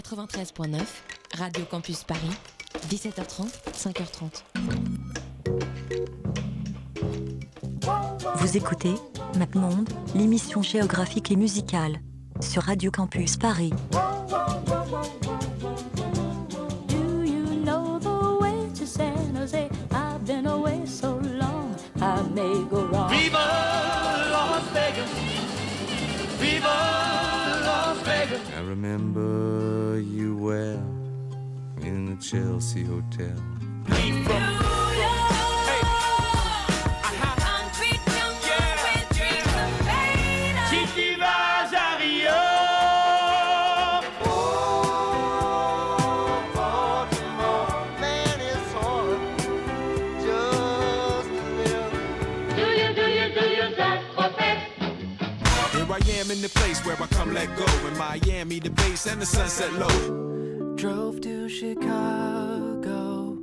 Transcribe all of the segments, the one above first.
93.9, Radio Campus Paris, 17h30, 5h30. Vous écoutez MapMonde, l'émission géographique et musicale, sur Radio Campus Paris. Do you know the way to San Jose? I've been away so long, I may go wrong. Viva Las Vegas! Viva Las Vegas! I remember I am treating Jerry. Chickie Vazario. Baltimore. Man, it's hard. Just a little. Do you, do you, do you, that's perfect. Here I am in the place where I come let go. In Miami, the bass and the sunset low. Drove to Chicago.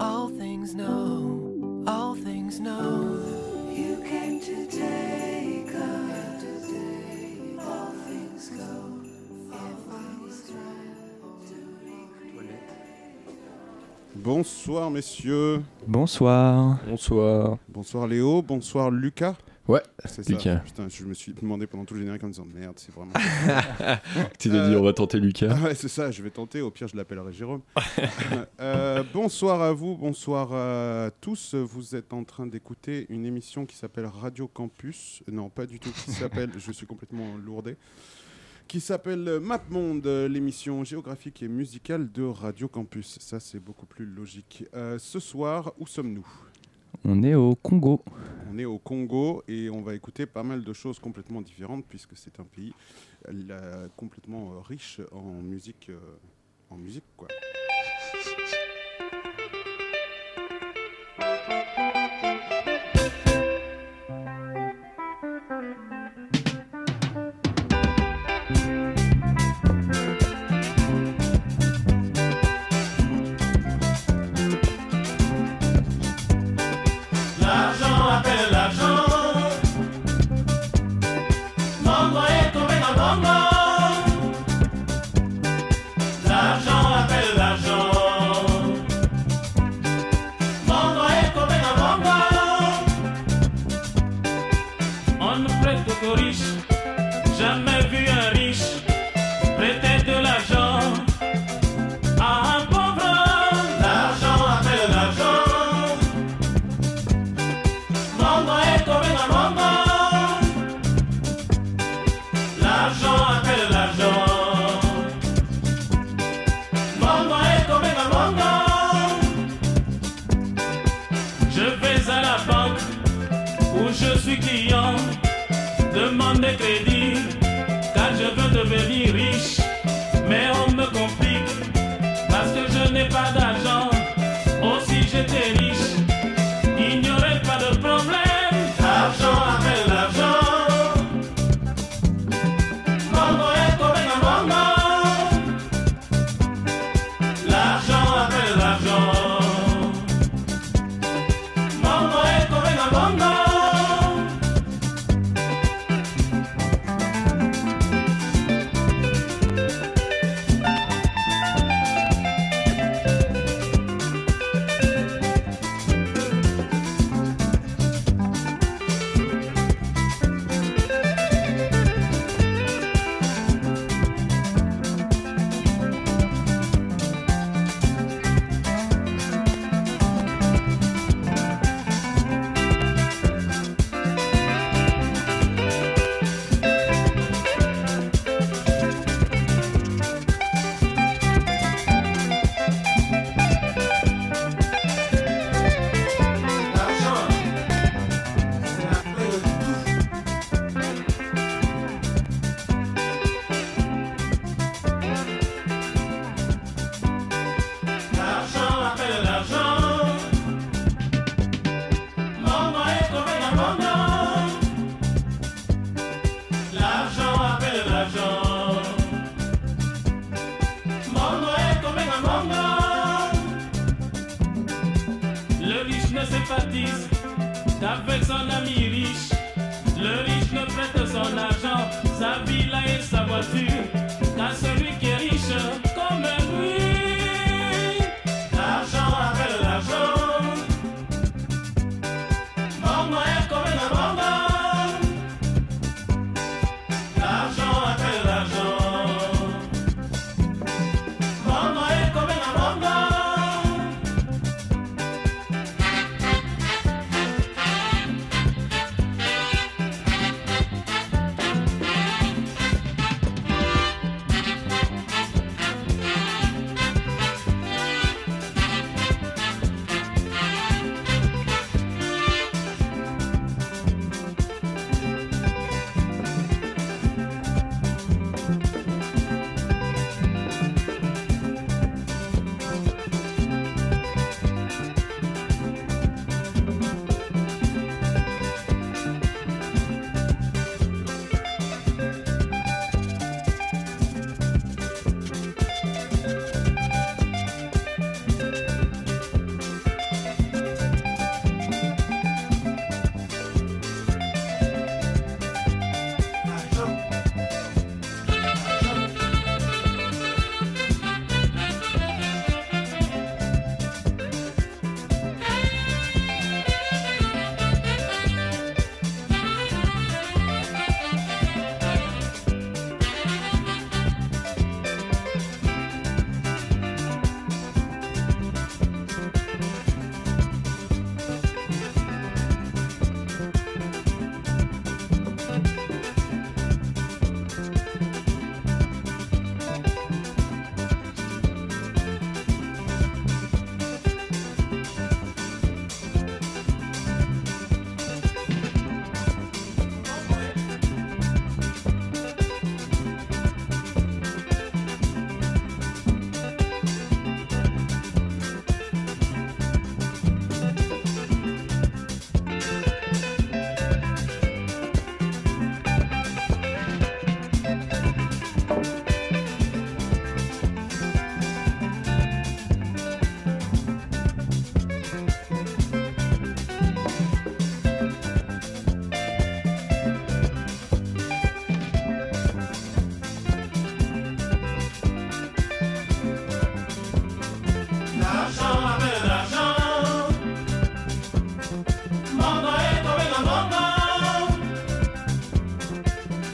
All things know, all things know. You came to take us. All things go, all things Bonsoir messieurs. Bonsoir. Bonsoir. Bonsoir Léo. Bonsoir Lucas. Ouais, C'est ça. Lucas. Putain, je me suis demandé pendant tout le générique en me disant merde, c'est vraiment. Tu t'es dit, on va tenter Lucas. Ah ouais, c'est ça, je vais tenter. Au pire, je l'appellerai Jérôme. Euh, bonsoir à vous, bonsoir à tous. Vous êtes en train d'écouter une émission qui s'appelle Radio Campus. Non, pas du tout. Qui s'appelle, je suis complètement lourdé. Qui s'appelle MapMonde, l'émission géographique et musicale de Radio Campus. Ça, c'est beaucoup plus logique. Euh, ce soir, où sommes-nous? On est au Congo. On est au Congo et on va écouter pas mal de choses complètement différentes puisque c'est un pays euh, complètement euh, riche en musique, euh, en musique quoi.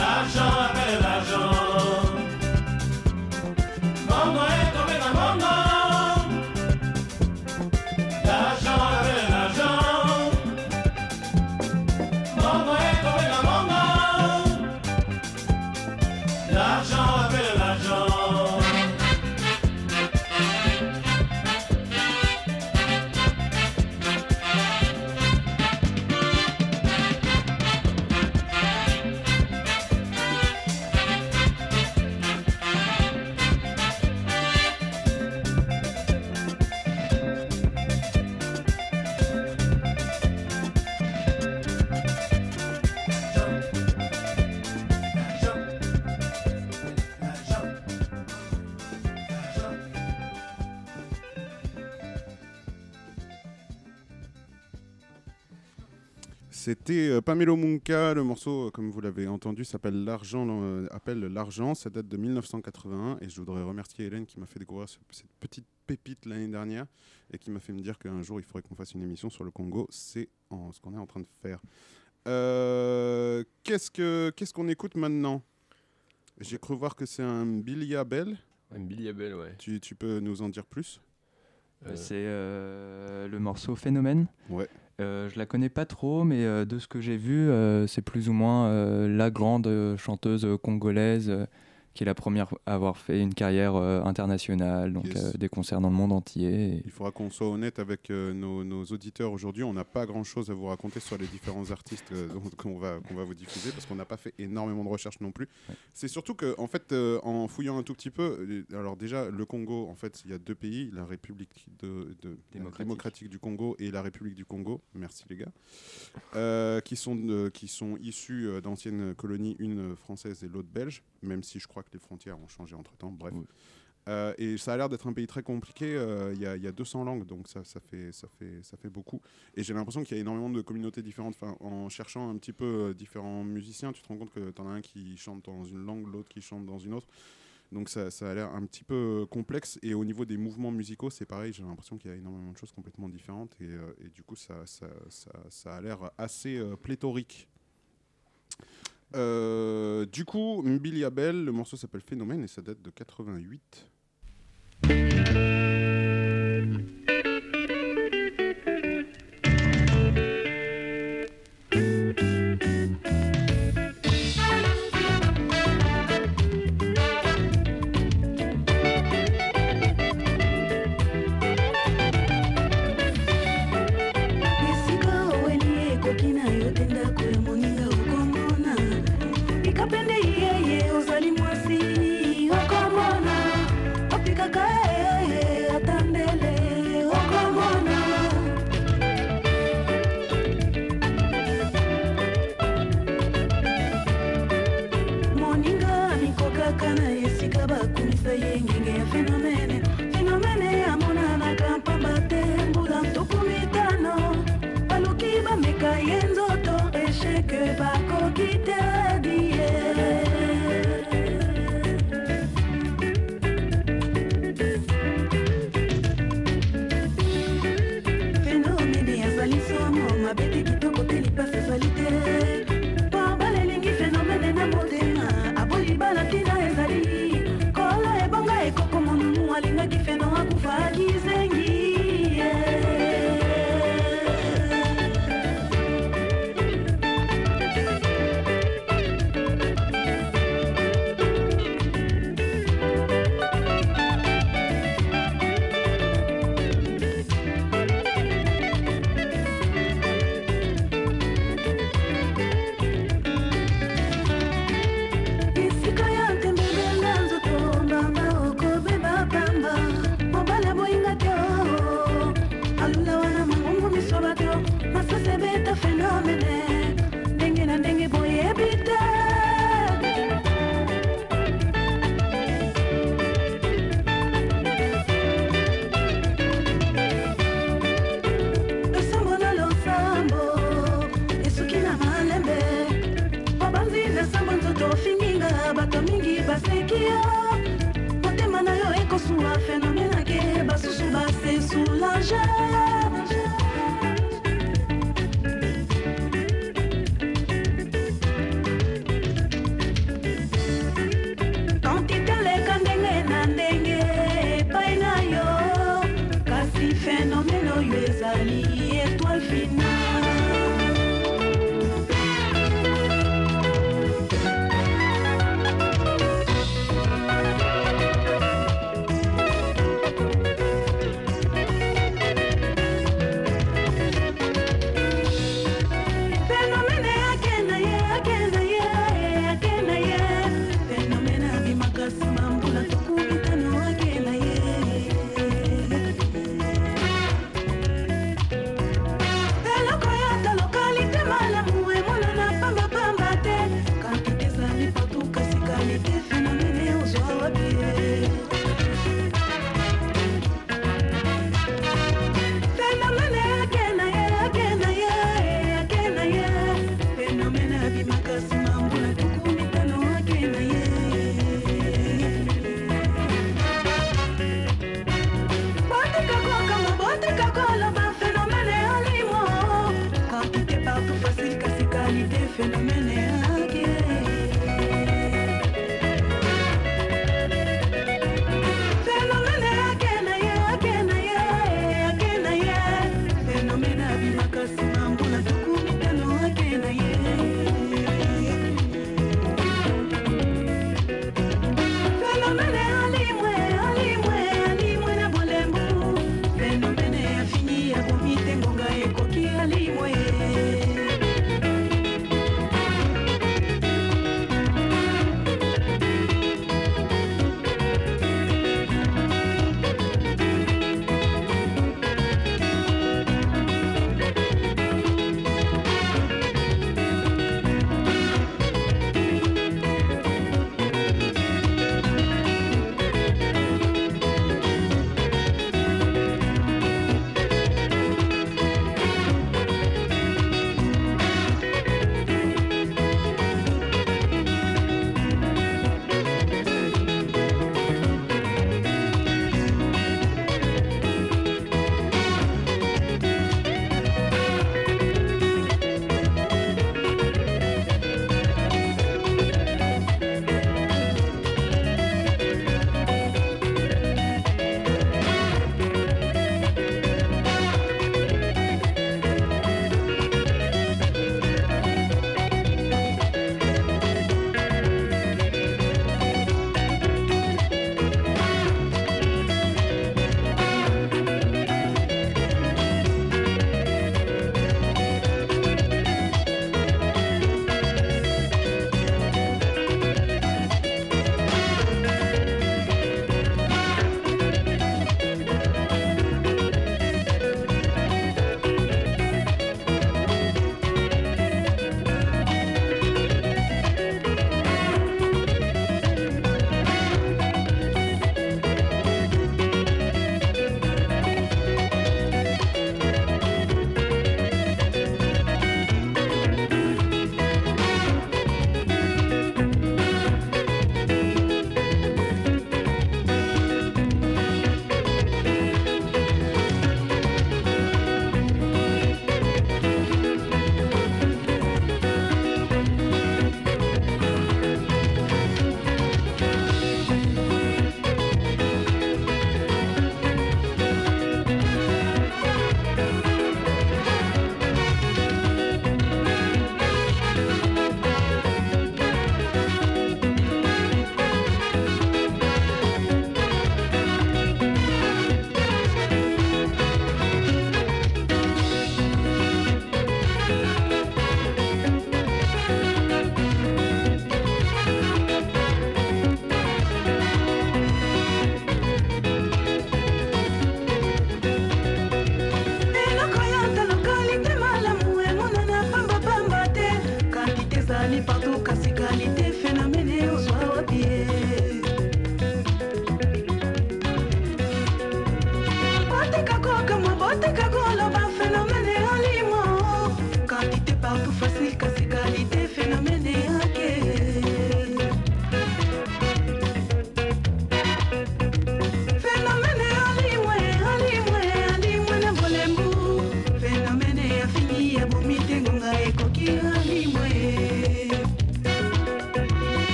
Tá, da janela. C'était euh, Pamelo Munka, le morceau, euh, comme vous l'avez entendu, s'appelle L'argent, euh, appelle L'argent, ça date de 1981 et je voudrais remercier Hélène qui m'a fait découvrir ce- cette petite pépite l'année dernière et qui m'a fait me dire qu'un jour il faudrait qu'on fasse une émission sur le Congo, c'est en- ce qu'on est en train de faire. Euh, qu'est-ce que qu'est-ce qu'on écoute maintenant? J'ai cru voir que c'est un Billy Abel. Un Billy Abel, ouais. Tu, tu peux nous en dire plus? Euh, C'est euh, le morceau Phénomène. Ouais. Euh, je la connais pas trop, mais euh, de ce que j'ai vu, euh, c'est plus ou moins la grande chanteuse congolaise qui est la première à avoir fait une carrière euh, internationale, donc Yes. euh, des concerts dans le monde entier. et- Il faudra qu'on soit honnête avec euh, nos, nos auditeurs aujourd'hui. On n'a pas grand-chose à vous raconter sur les différents artistes qu'on va, qu'on va vous diffuser parce qu'on n'a pas fait énormément de recherches non plus. C'est surtout que, en fait, en fouillant un tout petit peu, alors déjà, le Congo, en fait, il y a deux pays, la République de, de- Démocratique. démocratique du Congo et la République du Congo. Merci les gars. Qui, sont, qui sont issus d'anciennes colonies, une française et l'autre belge, même si je crois que les frontières ont changé entre-temps. Bref. Oui. Euh, et ça a l'air d'être un pays très compliqué. euh, Il y, a- il y a 200 langues, donc ça, ça, fait, ça, fait, ça fait beaucoup. Et j'ai l'impression qu'il y a énormément de communautés différentes. Enfin, en cherchant un petit peu euh, différents musiciens, tu te rends compte que tu en as un qui chante dans une langue, l'autre qui chante dans une autre. Donc ça, ça a l'air un petit peu complexe. Et au niveau des mouvements musicaux, c'est pareil. J'ai l'impression qu'il y a énormément de choses complètement différentes. Et, euh, et du coup, ça, ça, ça, ça a l'air assez pléthorique. Euh, du coup, Billy Abel, le morceau s'appelle Phénomène et ça date de 88.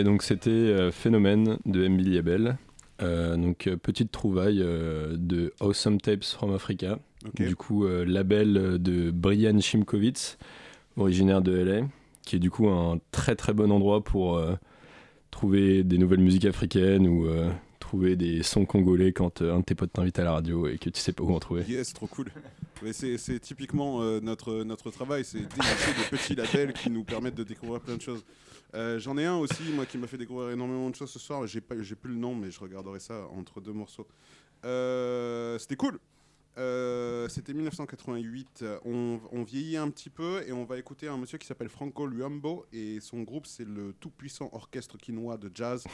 Et donc c'était euh, Phénomène de Emily Abel. Euh, donc euh, petite trouvaille euh, de Awesome Tapes from Africa. Du coup euh, label de Brian Shimkovitz, originaire de LA, qui est du coup un très très bon endroit pour trouver des nouvelles musiques africaines ou trouver des sons congolais quand un de tes potes t'invite à la radio et que tu sais pas où en trouver. Yes, trop cool. C'est typiquement notre, notre travail, c'est dénicher des petits labels qui nous permettent de découvrir plein de choses. Euh, J'en ai un aussi, moi, qui m'a fait découvrir énormément de choses ce soir. J'ai plus le nom, mais je regarderai ça entre deux morceaux. Euh, C'était cool. Euh, C'était 1988. On, vieillit un petit peu et on va écouter un monsieur qui s'appelle Franco Luambo et son groupe c'est le tout puissant orchestre quinois de jazz.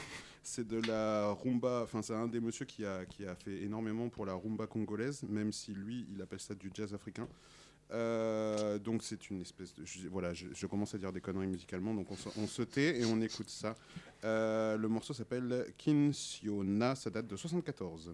C'est de la rumba. Enfin, c'est un des monsieur qui a qui a fait énormément pour la rumba congolaise, même si lui il appelle ça du jazz africain. Euh, donc c'est une espèce de voilà je, commence à dire des conneries musicalement donc on on se tait et on écoute ça. Euh, le morceau s'appelle Kinsiona ça date de 74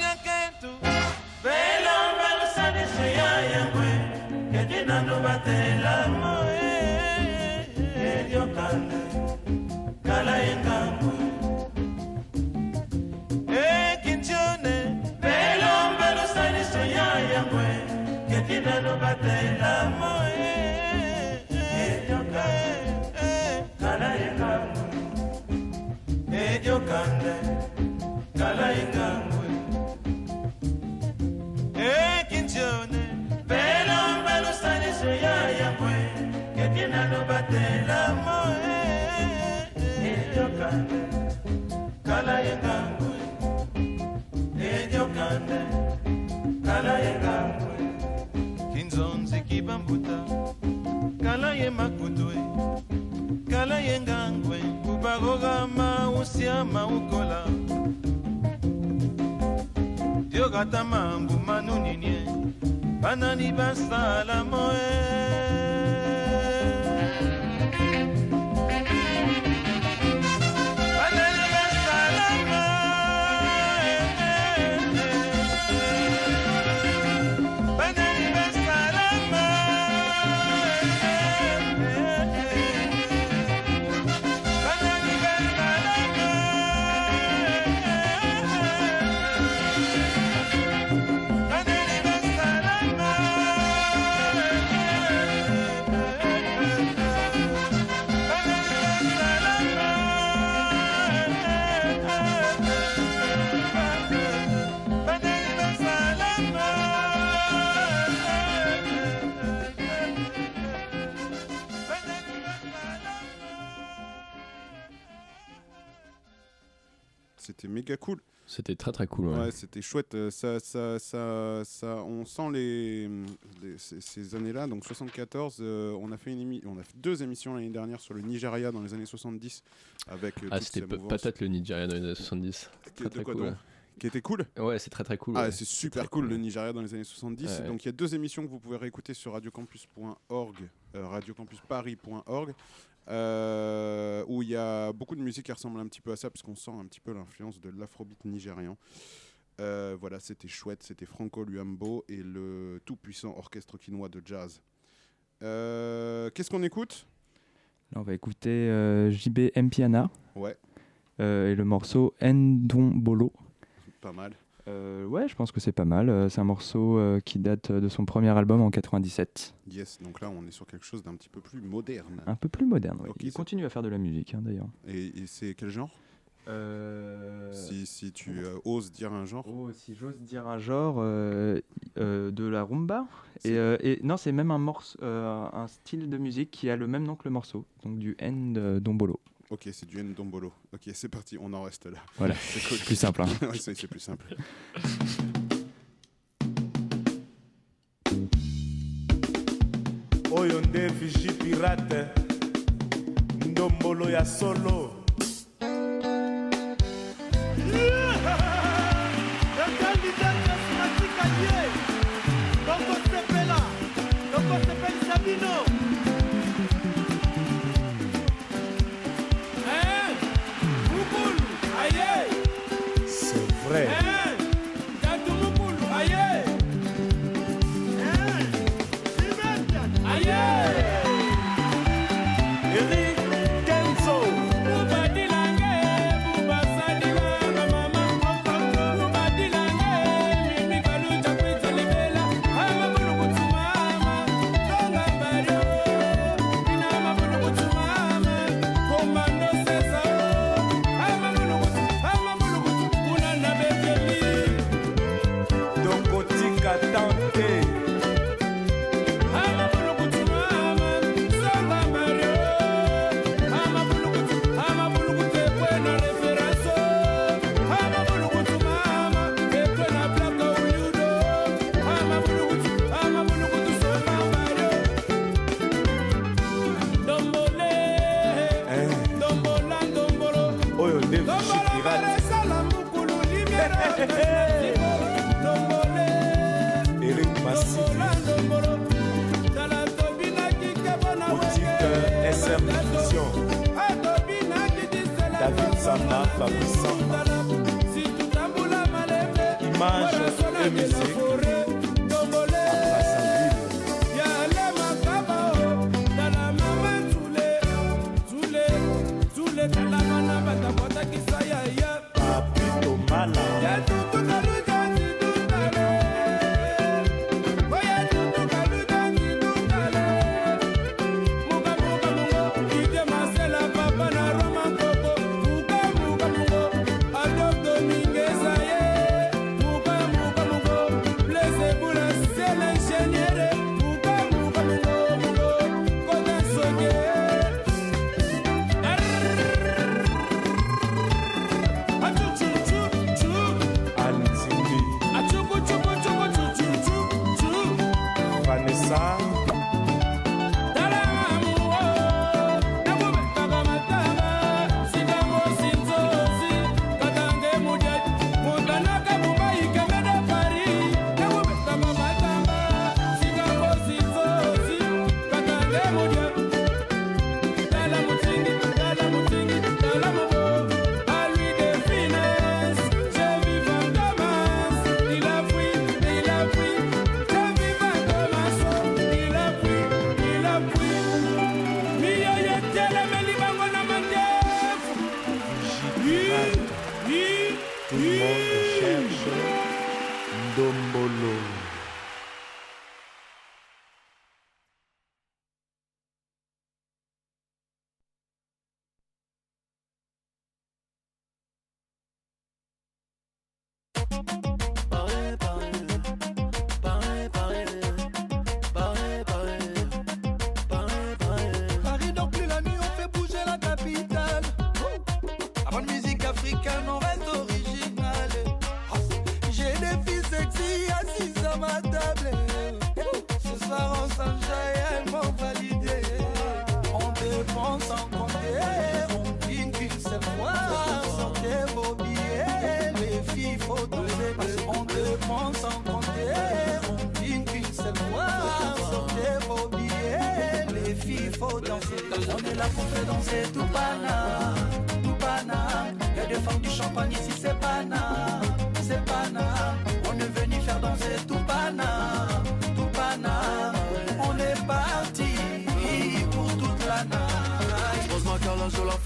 nano batela mo eh edio kande kala yengangu edio kande kala yengangu kinzonzi kibambuta kala yemakutu kala yengangu kubagogama usiama ukola dio gata mangu manuninye banani basala moe eh. Méga cool. C'était très très cool. Ouais. Ouais, c'était chouette. euh, Ça, ça, ça, ça, on sent les, les- ces, ces années-là. Donc 74, euh, on a fait une émi- on a fait deux émissions l'année dernière sur le Nigeria dans les années 70 avec euh, ah, c'était patate le Nigeria dans les années 70. Très très quoi cool. donc Qui était cool. ouais. C'est très très cool. Ah, ouais. c'est super cool, cool, le. Nigeria dans les années 70. Ouais, ouais. Donc il y a deux émissions que vous pouvez réécouter sur radiocampus.org, euh, radiocampusparis.org, euh, où il y a beaucoup de musique qui ressemble un petit peu à ça, parce qu'on sent un petit peu l'influence de l'afrobeat nigérian. Euh, voilà, c'était chouette, c'était Franco Luambo et le tout-puissant orchestre quinois de jazz. Euh, Qu'est-ce qu'on écoute? Là, on va écouter JB Mpiana Ouais, et le morceau Ndombolo. pas mal. Euh, ouais, je pense que c'est pas mal. Euh, c'est un morceau euh, qui date de son premier album en 97. Yes, donc là on est sur quelque chose d'un petit peu plus moderne. Un peu plus moderne. Ok, Il continue à faire de la musique hein, d'ailleurs. Et, et c'est quel genre? Euh, si, si tu euh, oses dire un genre Oh, si j'ose dire un genre, euh, euh, de la rumba. Et, euh, et non, c'est même un, morce- euh, un style de musique qui a le même nom que le morceau, donc du N Dombolo. Ok, c'est du Ndombolo. Ok, c'est parti, on en reste là. Voilà, c'est cool. plus simple, hein. Ouais, c'est c'est plus simple. oyo nde vigi pirate ndombolo ya solo tokosepela tokosepelisa bino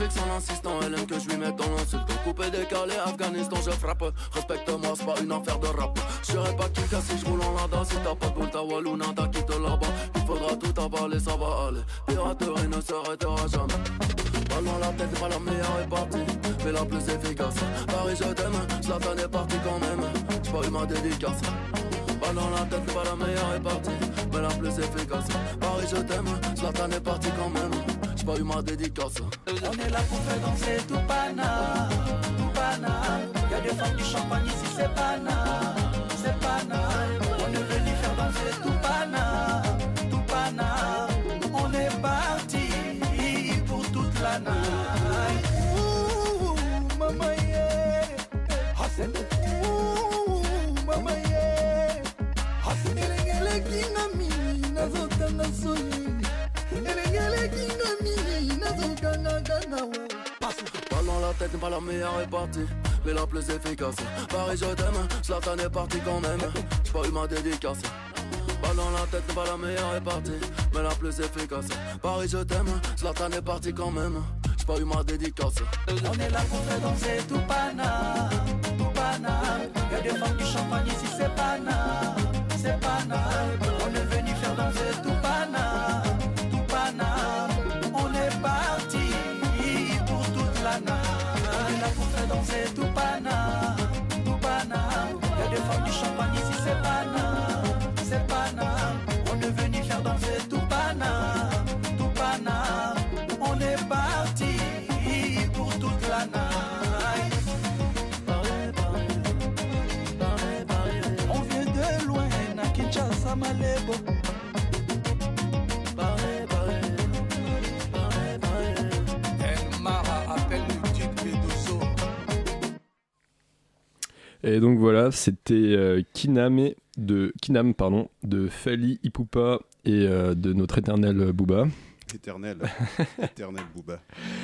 fixe en insistant. Elle aime que je lui mette dans l'insulte. Coupé, décalé, Afghanistan, je frappe. Respecte-moi, c'est pas une affaire de rap. Je serai pas casse si je roule en lada. Si t'as pas de boule, ta wallouna, t'as quitté là-bas. Il faudra tout avaler, ça va aller. Piraterie ne s'arrêtera jamais. Balle dans la tête, pas la meilleure est partie, mais la plus efficace. Paris, je t'aime, Zlatan est parti quand même. J'ai pas eu ma dédicace. Balle dans la tête, pas la meilleure est partie, mais la plus efficace. Paris, je t'aime, Zlatan est parti quand même. On est là pour faire danser tout pana, tout pana. Y'a des femmes du champagne ici, c'est pana, dans la tête, pas la meilleure est partie, mais la plus efficace. Paris, je t'aime, Zlatan est parti quand même. J'ai pas eu ma dédicace. Balle dans la tête, pas la meilleure est partie, mais la plus efficace. Paris, je t'aime, Zlatan est parti quand même. J'ai pas eu ma dédicace. On est là pour faire danser tout pana, tout pana. Y'a des femmes du champagne ici, c'est pana, Et donc voilà, c'était euh, Kiname de pardon de Fali Ipupa et euh, de notre éternel Booba. Éternel. Éternel Booba.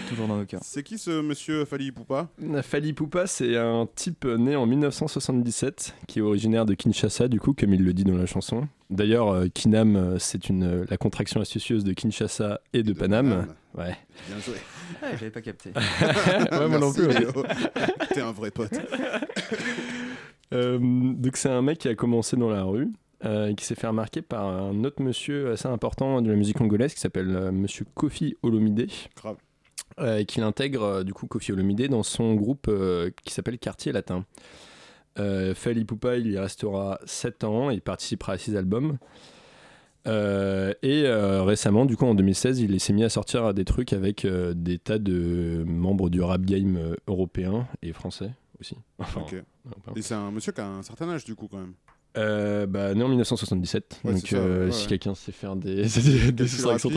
Toujours dans nos cœurs. C'est qui ce monsieur Fali Poupa? Fali Poupa, c'est un type né en 1977 qui est originaire de Kinshasa, du coup, comme il le dit dans la chanson. D'ailleurs, euh, Kinam, euh, c'est une euh, la contraction astucieuse de Kinshasa et de, Paname. Paname. Ouais. Bien joué. Ouais, j'avais pas capté. ouais, moi non plus. T'es un vrai pote. Euh, donc c'est un mec qui a commencé dans la rue euh, qui s'est fait remarquer par un autre monsieur assez important de la musique congolaise qui s'appelle euh, Monsieur Kofi Olomide. Grave. Euh, et qu'il intègre du coup Kofi Olomide dans son groupe qui s'appelle Quartier Latin. Fali Poupa, il y restera 7 ans il participera à 6 albums. Euh, et euh, récemment, du coup en 2016, il s'est mis à sortir des trucs avec euh, des tas de membres du rap game européen et français aussi. Enfin, Et c'est un monsieur qui a un certain âge du coup quand même. Euh, bah, né en 1977, Ouais, donc euh, ouais, si ouais. quelqu'un sait faire des, des, rapide,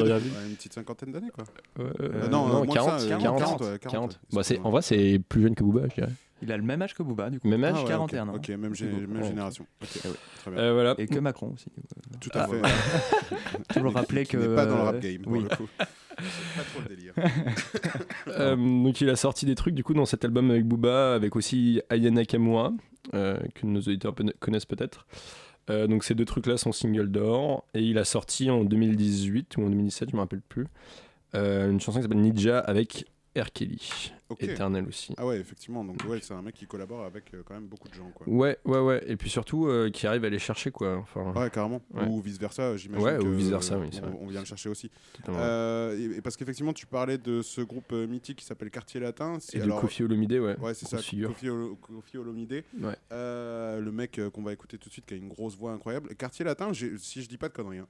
Une petite cinquantaine d'années quoi. Euh, Euh, non, que 40, ça, 40, 40, 40, ouais, 40, Bah, en vrai, c'est plus jeune que Booba, je dirais. Il a le même âge que Booba, du coup. Même âge Ah ouais, 41 ok. ans. Ok, même, gé- même génération. Ok, Eh. Très bien. Euh, voilà. Et que Macron aussi. Tout à Ah, fait. Toujours rappeler que, n'est pas dans le rap game pour oui. le coup. Pas trop le délire. Euh, donc il a sorti des trucs du coup dans cet album avec Booba, avec aussi Ayana Kamura, euh, que nos auditeurs connaissent peut-être. Euh, donc ces deux trucs-là sont singles d'or. Et il a sorti en 2018 ou en 2017, je me rappelle plus, euh, une chanson qui s'appelle Ninja avec R. Kelly. Éternel aussi. Ah ouais, effectivement. Donc ouais, c'est un mec qui collabore avec euh, quand même beaucoup de gens quoi. Ouais, ouais, ouais. Et puis surtout, euh, qui arrive à les chercher, quoi. Enfin, Ouais, carrément. Ouais. Ou vice versa, j'imagine. Ouais, ou vice-versa, oui, euh, on, on vient le chercher aussi. Totalement. Euh, et, et parce qu'effectivement, tu parlais de ce groupe euh, mythique qui s'appelle Quartier Latin. C'est Et de alors- Kofi Olomide, ouais. Ouais, c'est ça. Kofi, Olo- Kofi Olomide. Ouais. Euh, le mec euh, qu'on va écouter tout de suite qui a une grosse voix incroyable. Quartier Latin, j'ai- si je dis pas de conneries. hein,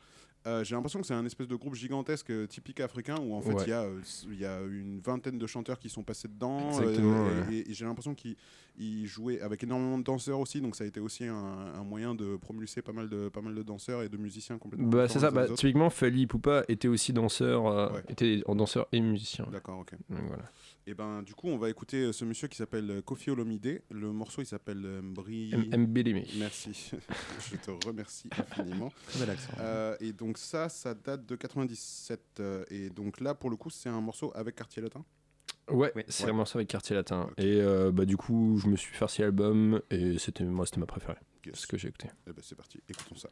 euh, j'ai l'impression que c'est un espèce de groupe gigantesque, euh, typique africain, où en fait il Ouais. y, a, euh, il y a une vingtaine de chanteurs qui sont passés dedans. Ouais. et, et j'ai l'impression qu'il il jouait avec énormément de danseurs aussi, donc ça a été aussi un, un moyen de promulguer pas mal de, pas mal de danseurs et de musiciens complètement. Bah, c'est ça, bah, typiquement Fali Poupa était aussi danseur, Ouais. était en danseur et musicien. D'accord, ok. Donc, voilà. Et ben du coup, on va écouter euh, ce monsieur qui s'appelle euh, Kofi Olomide. Le morceau, il s'appelle euh, Mbri. M- Mbeleme. Merci, je te remercie infiniment. Très bel accent. Euh, et donc ça, ça date de 97. euh, et donc là, pour le coup, c'est un morceau avec Quartier Latin? Ouais, c'est un morceau avec Quartier Latin. Et euh, bah, du coup, je me suis fait cet album et c'était moi, c'était ma préférée. C'est ce que j'ai écouté. Et ben c'est parti, écoutons ça.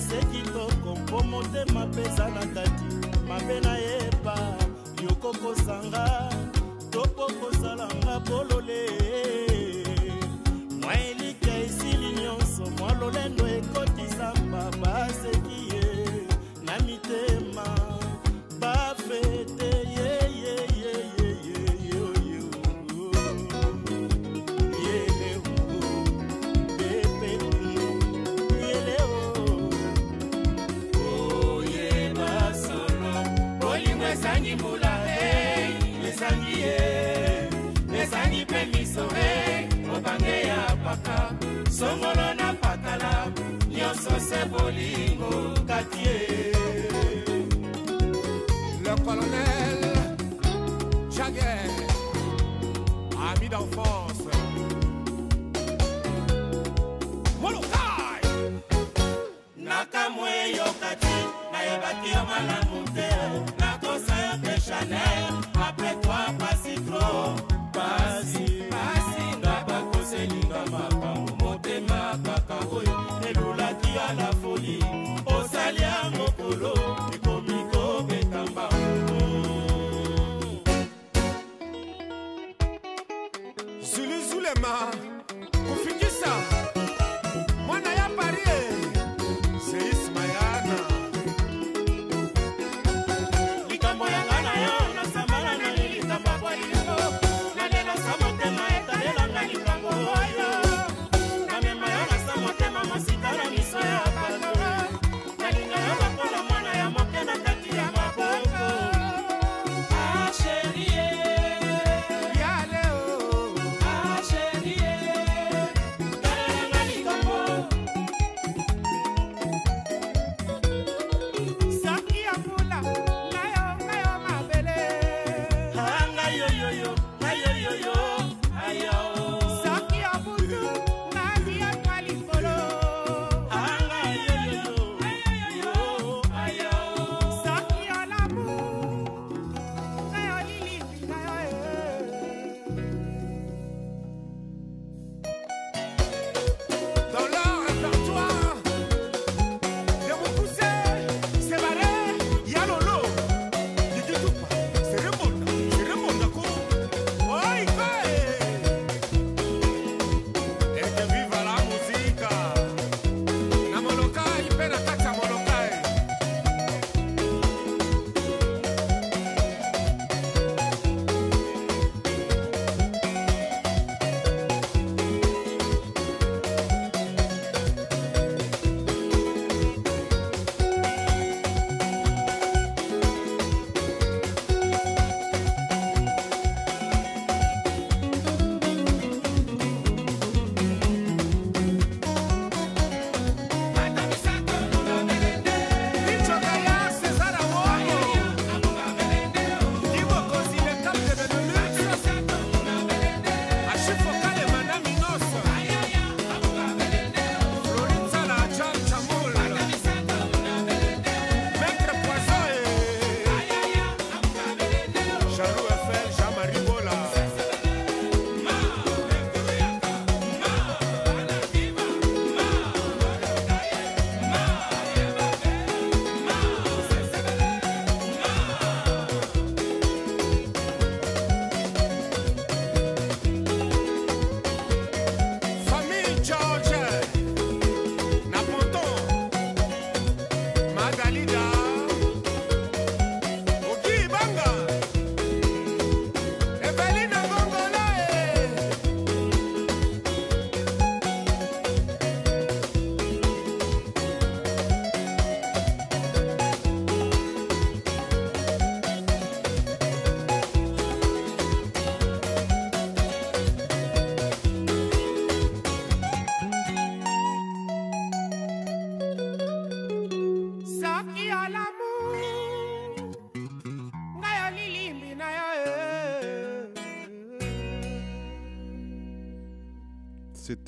ese kitoko mpo motema mpeza na kati. Mabe nayeba yokokosanga topokosalanga polole mwa elika esili nyonso mwa lolendo songolo na pakala nyonso se bolingo kati ye. Le colonel jaguer ami d'enfance. Molokai! Nakamwe yo kati nayebaki yo malamu te.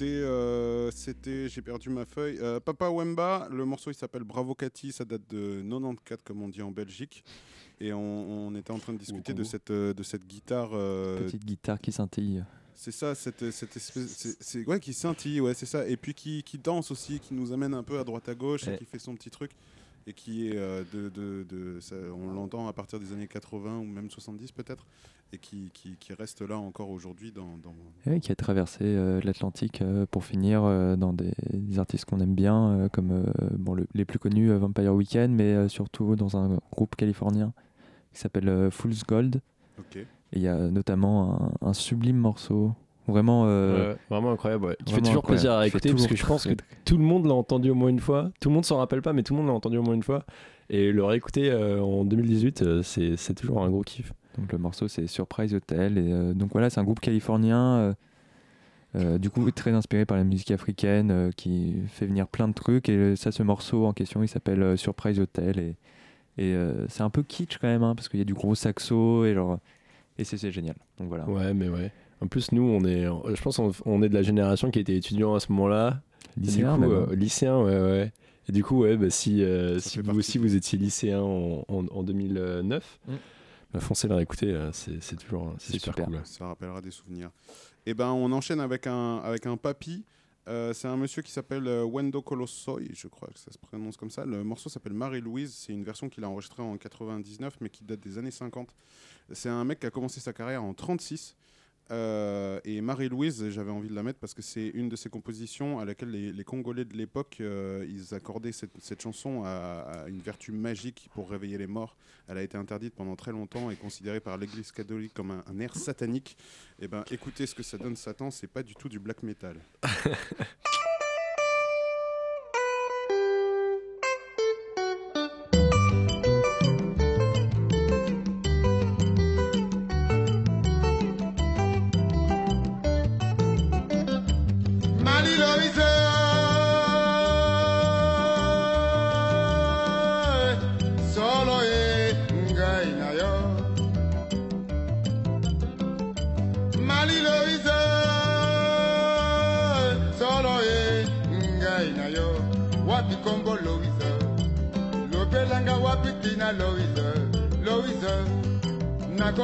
C'était, euh, c'était, j'ai perdu ma feuille. Euh, Papa Wemba, le morceau il s'appelle Bravo Cathy, ça date de 94 comme on dit en Belgique. Et on, on était en train de discuter de cette, euh, de cette guitare. euh, Petite guitare qui scintille. c'est ça, cette, cette espèce, c'est, c'est- ouais, qui scintille, ouais, c'est ça. Et puis qui, qui danse aussi, qui nous amène un peu à droite à gauche, et Ouais. qui fait son petit truc. Et qui est euh, de, de, de- ça, on l'entend à partir des années 80 ou même 70 peut-être, et qui, qui, qui reste là encore aujourd'hui dans, dans, Ouais, qui a traversé euh, l'Atlantique euh, pour finir euh, dans des, des artistes qu'on aime bien, comme bon, le- les plus connus, Vampire Weekend, mais surtout dans un groupe californien qui s'appelle Fool's Gold. Et il y a notamment un, un sublime morceau, vraiment, euh, Ouais, vraiment incroyable, ouais. Qui fait toujours plaisir à incroyable, qui fait écouter parce que je pense que tout le monde l'a entendu au moins une fois. Tout le monde s'en rappelle pas, mais tout le monde l'a entendu au moins une fois. Et le réécouter euh, en 2018, euh, c'est toujours un gros kiff. Donc le morceau c'est Surprise Hotel et euh, donc voilà c'est un groupe californien du coup très inspiré par la musique africaine qui fait venir plein de trucs et ça ce morceau en question il s'appelle Surprise Hotel et, et c'est un peu kitsch quand même hein, parce qu'il y a du gros saxo et genre et c'est c'est génial donc voilà Ouais, mais ouais. En plus, nous, on est, je pense, on, on est de la génération qui était étudiant à ce moment-là. Et du Lycéen, coup, euh, hein. lycéen, ouais, ouais. Et du coup, ouais, bah, si, euh, si vous aussi vous étiez lycéen en, en, en 2009, Mm. bah, foncez le réécouter, euh, c'est c'est toujours c'est C'est super, super. cool. Ça rappellera des souvenirs. Et ben, on enchaîne avec un, avec un papy. Euh, c'est un monsieur qui s'appelle Wendo Colossoy, je crois que ça se prononce comme ça. Le morceau s'appelle Marie-Louise. C'est une version qu'il a enregistrée en 99, mais qui date des années 50. C'est un mec qui a commencé sa carrière en 36. Euh, et Marie-Louise, j'avais envie de la mettre parce que c'est une de ses compositions à laquelle les, Congolais de l'époque, euh, ils accordaient cette, chanson à, une vertu magique pour réveiller les morts. Elle a été interdite pendant très longtemps et considérée par l'Église catholique comme un, air satanique. Et ben, écoutez ce que ça donne Satan, c'est pas du tout du black metal.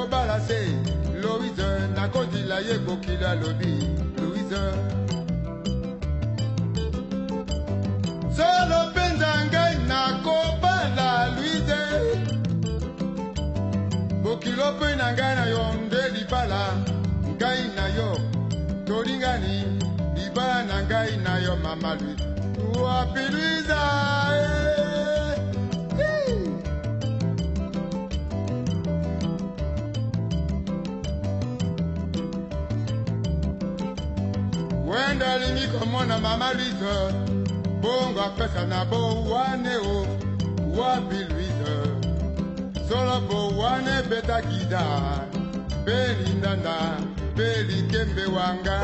Nakobala se Loise Nakodila ye kokila lobi Loise solo mpenza ngai nakobala luize bokilo mpe na ngai na yo nde libala ngai na yo. Tolingani libala na ngai na yo mama luize wapi luiza wenda eh? Komona mama luize bongo apesa na bowane o wapi luize solo bowane beta gida mpe lindanda mpe wanga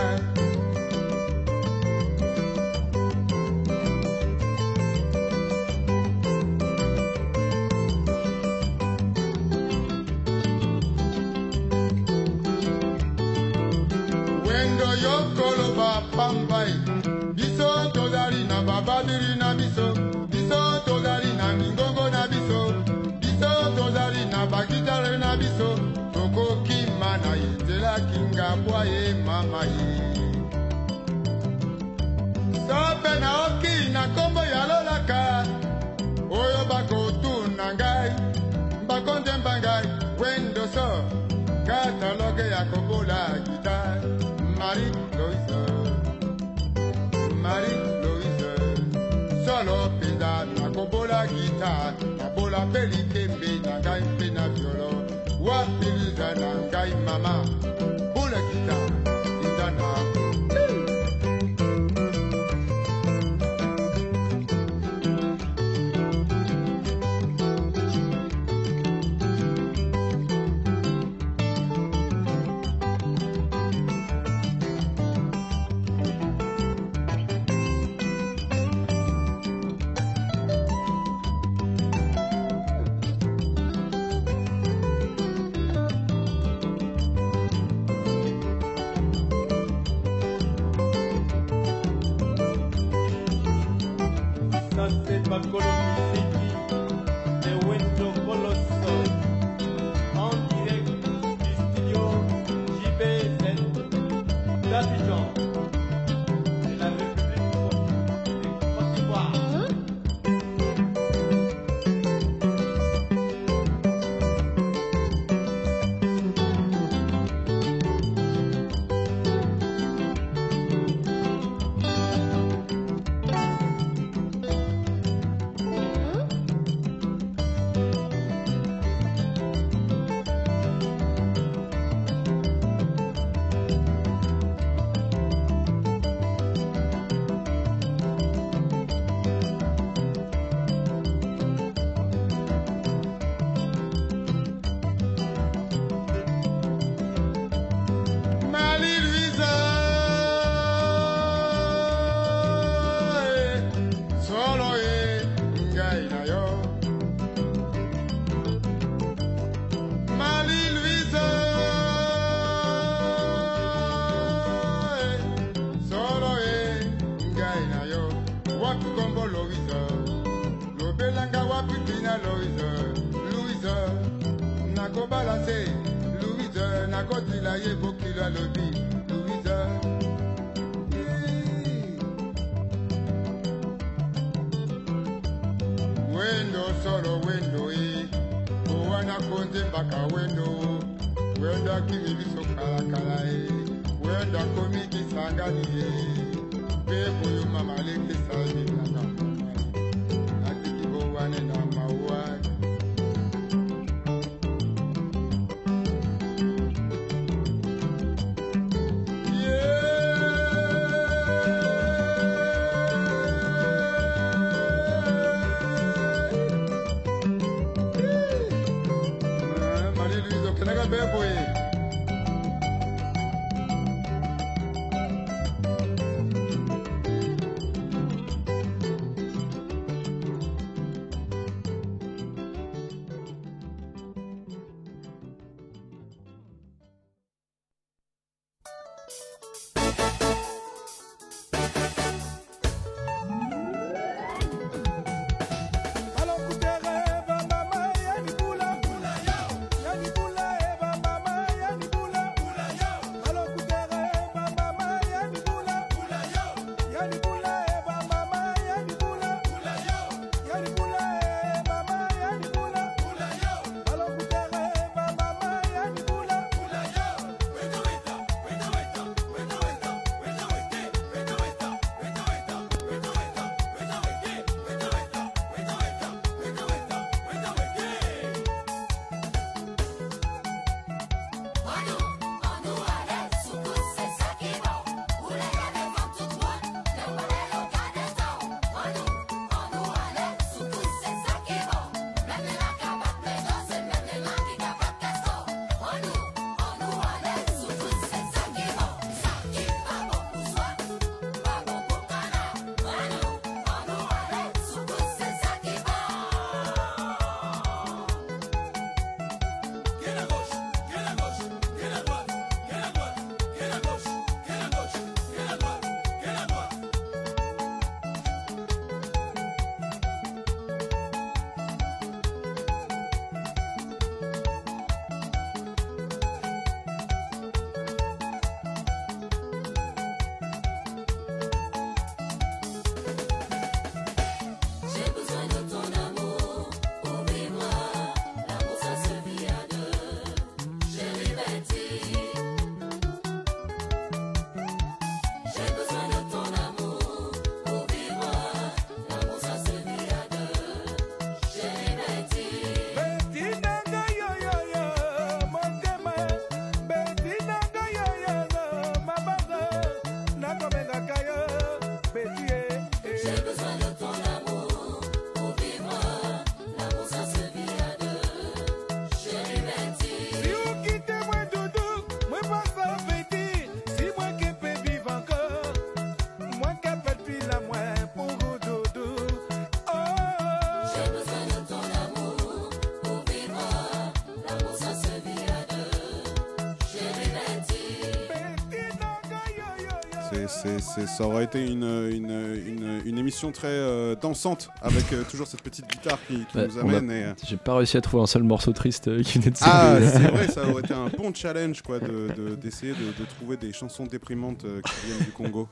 c'est- ça aurait été une, une, une- une émission très euh, dansante avec euh, toujours cette petite guitare qui, qui Ouais, nous a- amène. et, euh, J'ai pas réussi à trouver un seul morceau triste euh, qui venait de Ah, c'est vrai, ça aurait été un bon challenge quoi, de- de- d'essayer de, de trouver des chansons déprimantes qui viennent du Congo.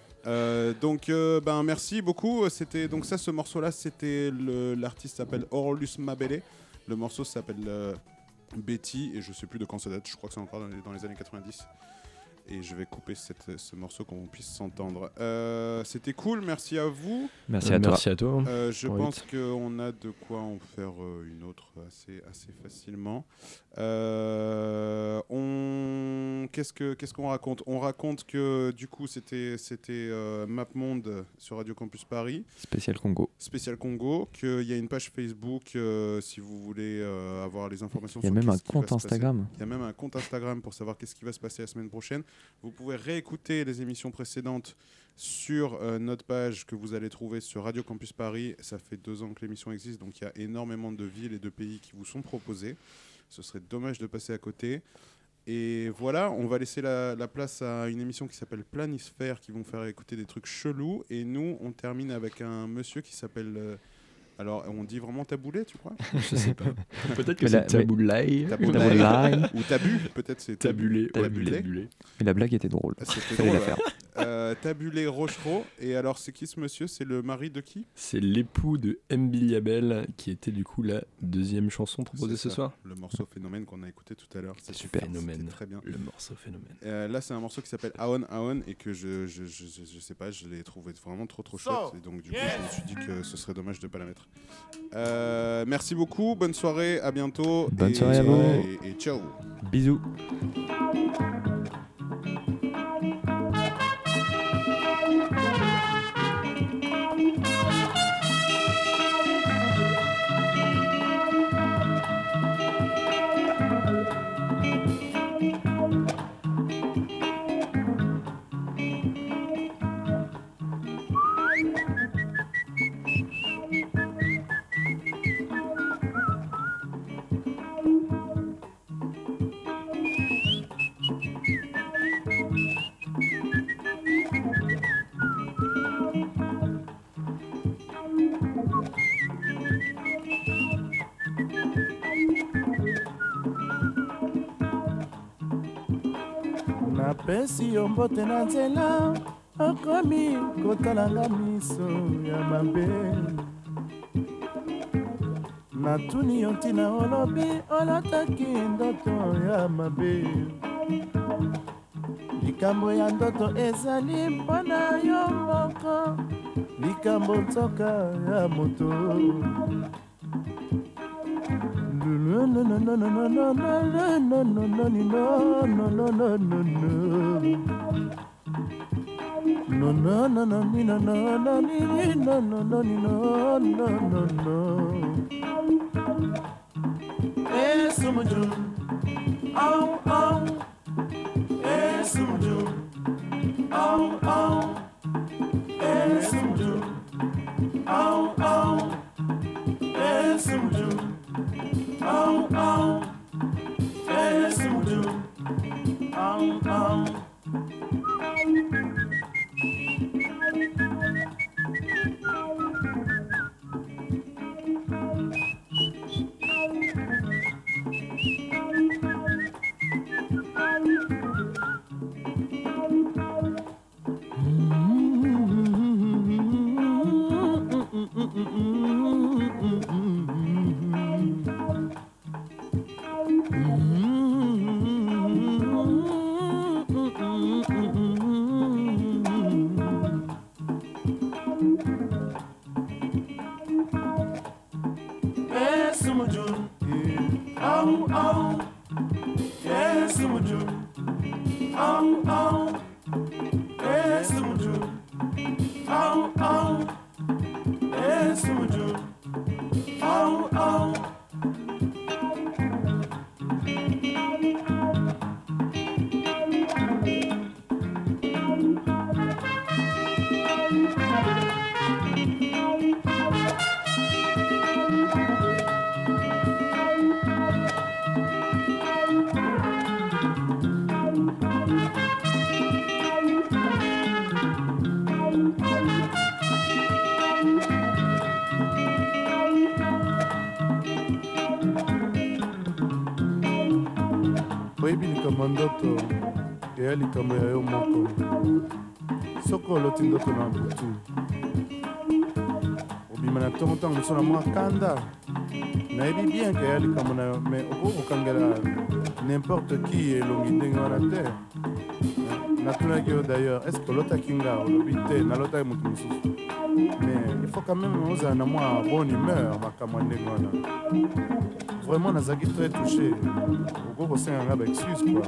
Donc, ben merci beaucoup. C'était donc ça, ce morceau-là, c'était l'artiste s'appelle Orlus Mabele. Le morceau s'appelle Betty et je sais plus de quand ça date. Je crois que c'est encore dans les, dans les années 90. Et je vais couper cette- ce morceau qu'on puisse s'entendre. Euh, C'était cool, merci à vous. Merci à toi. Merci à toi. Euh, je pense qu'on a de quoi en faire euh, une autre assez, assez facilement. Euh, on... Qu'est-ce que- qu'est-ce qu'on raconte? On raconte que du coup c'était c'était euh, MapMonde sur Radio Campus Paris. Spécial Congo. Spécial Congo, qu'il y a une page Facebook euh, si vous voulez euh, avoir les informations. Il y a même un compte. Instagram. Il y a même un compte Instagram pour savoir qu'est-ce qui va se passer la semaine prochaine. Vous pouvez réécouter les émissions précédentes sur euh, notre page que vous allez trouver sur Radio Campus Paris. Ça fait deux ans que l'émission existe, donc il y a énormément de villes et de pays qui vous sont proposés. Ce serait dommage de passer à côté. Et voilà, on va laisser la, la place à une émission qui s'appelle Planisphère, qui vont faire écouter des trucs chelous. Et nous, on termine avec un monsieur qui s'appelle... euh, alors, on dit vraiment taboulé, tu crois? Je sais pas. Peut-être que Mais c'est la- mais- taboulaï. Taboulaï. Taboulaï. Ou tabu, peut-être c'est Tabulé, ouais, Tabulé. tabulé. Mais la blague était drôle. Ah, C'était Fallait drôle. la faire. Euh, Tabulé Rochereau. Et alors, c'est qui ce monsieur? C'est le mari de qui? C'est l'époux de Mbilly Abel qui était du coup la deuxième chanson proposée ce ça, soir. Le morceau phénomène qu'on a écouté tout à l'heure. C'est Super. Phénomène. Très bien. Le morceau phénomène. Euh, là, c'est un morceau qui s'appelle Aon Aon et que je, je, je, je- je sais pas, je l'ai trouvé vraiment trop trop chouette. Et donc, du coup, je me suis dit que ce serait dommage de pas la mettre. Euh, merci beaucoup, bonne soirée, à bientôt. Bonne et, soirée à vous. Et, et ciao. Bisous. Napesi yo mbote na nzela okomi kotalanga miso ya mabe natuni yo ntina olobi olataki ndoto ya mabe likambo ya ndoto ezali mpona yo moko likambo nzoka ya moto no no no no no no no no no no no no no Esumudu, oh oh, Esumudu. Ndoto eya likambo ya yo moko. Soki oloti ndoto na butu. Obima na ntongo ntango mosusu na mwa kanda. Nayebi bien ke eya likambo na yo mais okoki kokangela n'importe qui elongi ndenge wana te. Natunaki yo d'ailleurs est ce que olotaki nga? Olobi te nalotaki moto mosusu. Mais il faut quand même ozala na mwa bonne humeur makambo ya ndenge wana vraiment nazalaki très touché. Okoki kosenga nga baexcuse quoi